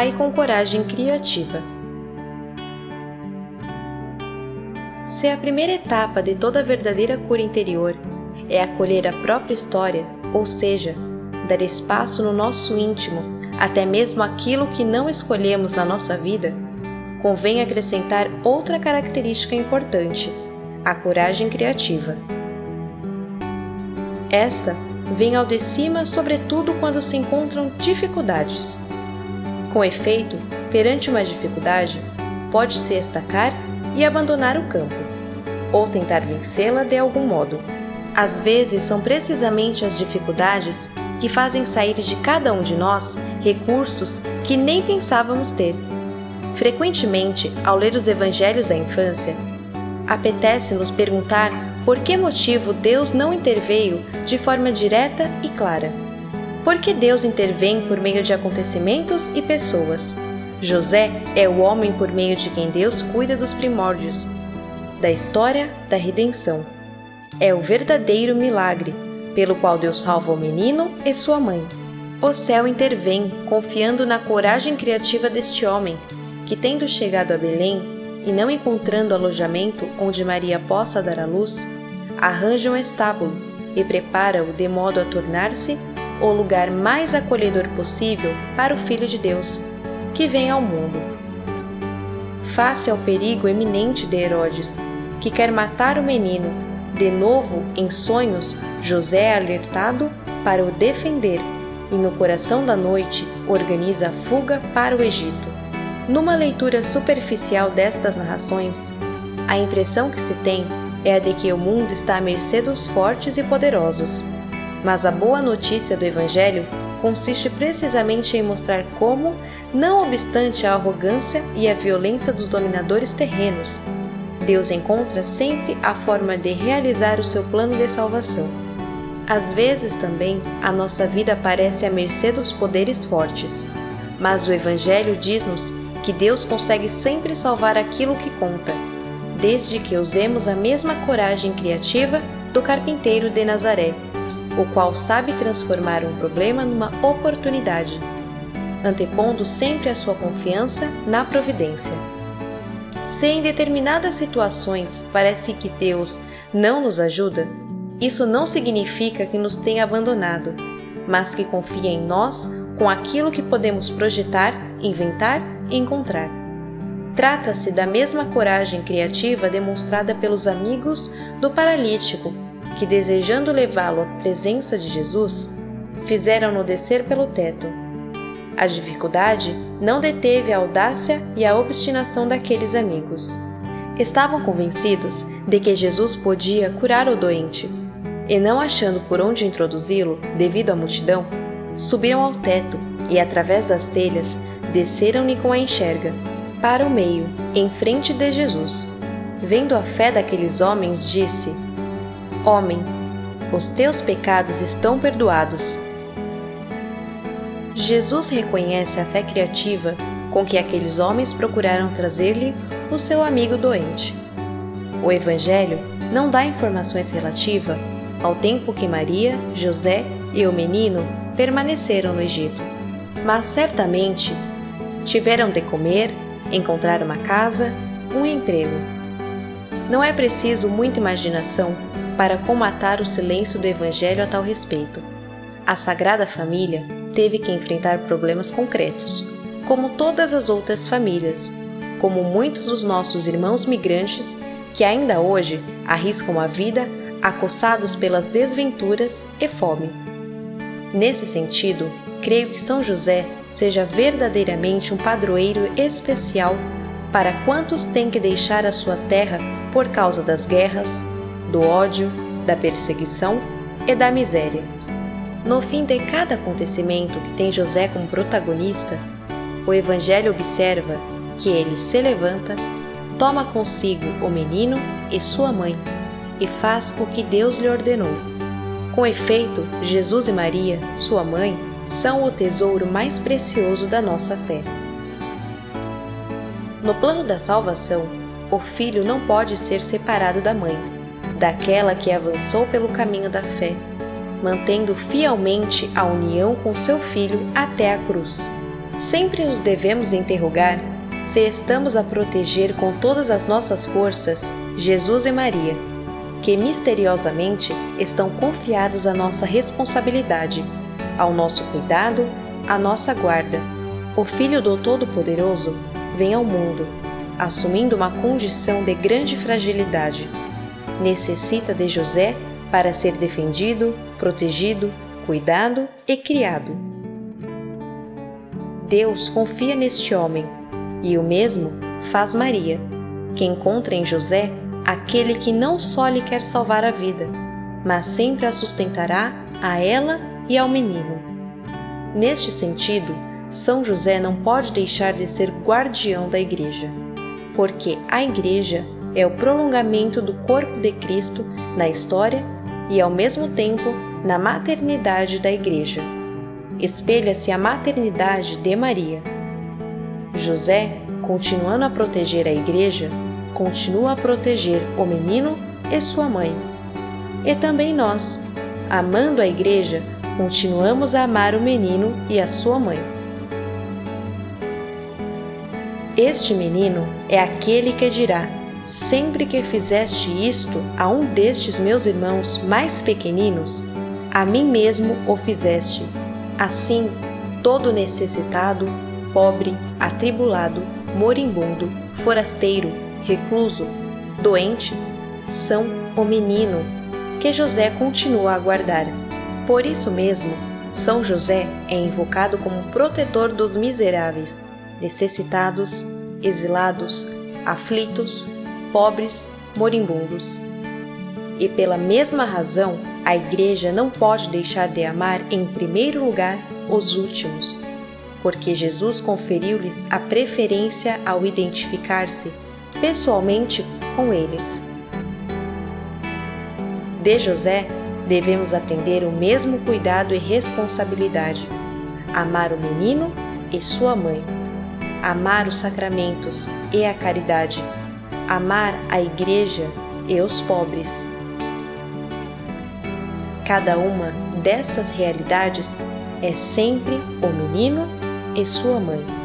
pai com coragem criativa. Se a primeira etapa de toda verdadeira cura interior é acolher a própria história, ou seja, dar espaço no nosso íntimo, até mesmo aquilo que não escolhemos na nossa vida, convém acrescentar outra característica importante: a coragem criativa. Esta vem ao de cima, sobretudo quando se encontram dificuldades. Com efeito, perante uma dificuldade, pode-se estacar e abandonar o campo, ou tentar vencê-la de algum modo. Às vezes, são precisamente as dificuldades que fazem sair de cada um de nós recursos que nem pensávamos ter. Frequentemente, ao ler os evangelhos da infância, apetece-nos perguntar por que motivo Deus não interveio de forma direta e clara. Por que Deus intervém por meio de acontecimentos e pessoas? José é o homem por meio de quem Deus cuida dos primórdios, da história da redenção. É o verdadeiro milagre pelo qual Deus salva o menino e sua mãe. O céu intervém, confiando na coragem criativa deste homem, que, tendo chegado a Belém e não encontrando alojamento onde Maria possa dar à luz, arranja um estábulo e prepara-o de modo a tornar-se o lugar mais acolhedor possível para o Filho de Deus, que vem ao mundo. Face ao perigo eminente de Herodes, que quer matar o menino, de novo, em sonhos, José é alertado para o defender e, no coração da noite, organiza a fuga para o Egito. Numa leitura superficial destas narrações, a impressão que se tem é a de que o mundo está à mercê dos fortes e poderosos. Mas a boa notícia do Evangelho consiste precisamente em mostrar como, não obstante a arrogância e a violência dos dominadores terrenos, Deus encontra sempre a forma de realizar o seu plano de salvação. Às vezes também a nossa vida parece à mercê dos poderes fortes, mas o Evangelho diz-nos que Deus consegue sempre salvar aquilo que conta, desde que usemos a mesma coragem criativa do carpinteiro de Nazaré, o qual sabe transformar um problema numa oportunidade, antepondo sempre a sua confiança na providência. Se em determinadas situações parece que Deus não nos ajuda, isso não significa que nos tenha abandonado, mas que confia em nós com aquilo que podemos projetar, inventar e encontrar. Trata-se da mesma coragem criativa demonstrada pelos amigos do paralítico, que, desejando levá-lo à presença de Jesus, fizeram-no descer pelo teto a dificuldade não deteve a audácia e a obstinação daqueles amigos. Estavam convencidos de que Jesus podia curar o doente, e não achando por onde introduzi-lo, devido à multidão, subiram ao teto e, através das telhas, desceram-lhe com a enxerga, para o meio, em frente de Jesus. Vendo a fé daqueles homens, disse: Homem, os teus pecados estão perdoados. Jesus reconhece a fé criativa com que aqueles homens procuraram trazer-lhe o seu amigo doente. O Evangelho não dá informações relativas ao tempo que Maria, José e o menino permaneceram no Egito, mas certamente tiveram de comer, encontrar uma casa, um emprego. Não é preciso muita imaginação para comatar o silêncio do Evangelho a tal respeito. A Sagrada Família teve que enfrentar problemas concretos, como todas as outras famílias, como muitos dos nossos irmãos migrantes que ainda hoje arriscam a vida acossados pelas desventuras e fome. Nesse sentido, creio que São José seja verdadeiramente um padroeiro especial para quantos têm que deixar a sua terra por causa das guerras, do ódio, da perseguição e da miséria. No fim de cada acontecimento que tem José como protagonista, o Evangelho observa que ele se levanta, toma consigo o menino e sua mãe e faz o que Deus lhe ordenou. Com efeito, Jesus e Maria, sua mãe, são o tesouro mais precioso da nossa fé. No plano da salvação, o filho não pode ser separado da mãe, daquela que avançou pelo caminho da fé mantendo fielmente a união com seu filho até a cruz. Sempre nos devemos interrogar se estamos a proteger com todas as nossas forças Jesus e Maria, que misteriosamente estão confiados à nossa responsabilidade, ao nosso cuidado, à nossa guarda. O Filho do Todo-Poderoso vem ao mundo, assumindo uma condição de grande fragilidade. Necessita de José para ser defendido, protegido, cuidado e criado. Deus confia neste homem e o mesmo faz Maria, que encontra em José aquele que não só lhe quer salvar a vida, mas sempre a sustentará a ela e ao menino. Neste sentido, São José não pode deixar de ser guardião da Igreja, porque a Igreja é o prolongamento do corpo de Cristo na história e, ao mesmo tempo, na maternidade da Igreja. Espelha-se a maternidade de Maria. José, continuando a proteger a Igreja, continua a proteger o menino e sua mãe. E também nós, amando a Igreja, continuamos a amar o menino e a sua mãe. Este menino é aquele que dirá: Sempre que fizeste isto a um destes meus irmãos mais pequeninos, a mim mesmo o fizeste. Assim, todo necessitado, pobre, atribulado, moribundo, forasteiro, recluso, doente, são o menino que José continua a guardar. Por isso mesmo, São José é invocado como protetor dos miseráveis, necessitados, exilados, aflitos, pobres, moribundos. E pela mesma razão, a Igreja não pode deixar de amar em primeiro lugar os últimos, porque Jesus conferiu-lhes a preferência ao identificar-se pessoalmente com eles. De José, devemos aprender o mesmo cuidado e responsabilidade. Amar o menino e sua mãe. Amar os sacramentos e a caridade. Amar a igreja e os pobres. Cada uma destas realidades é sempre o menino e sua mãe.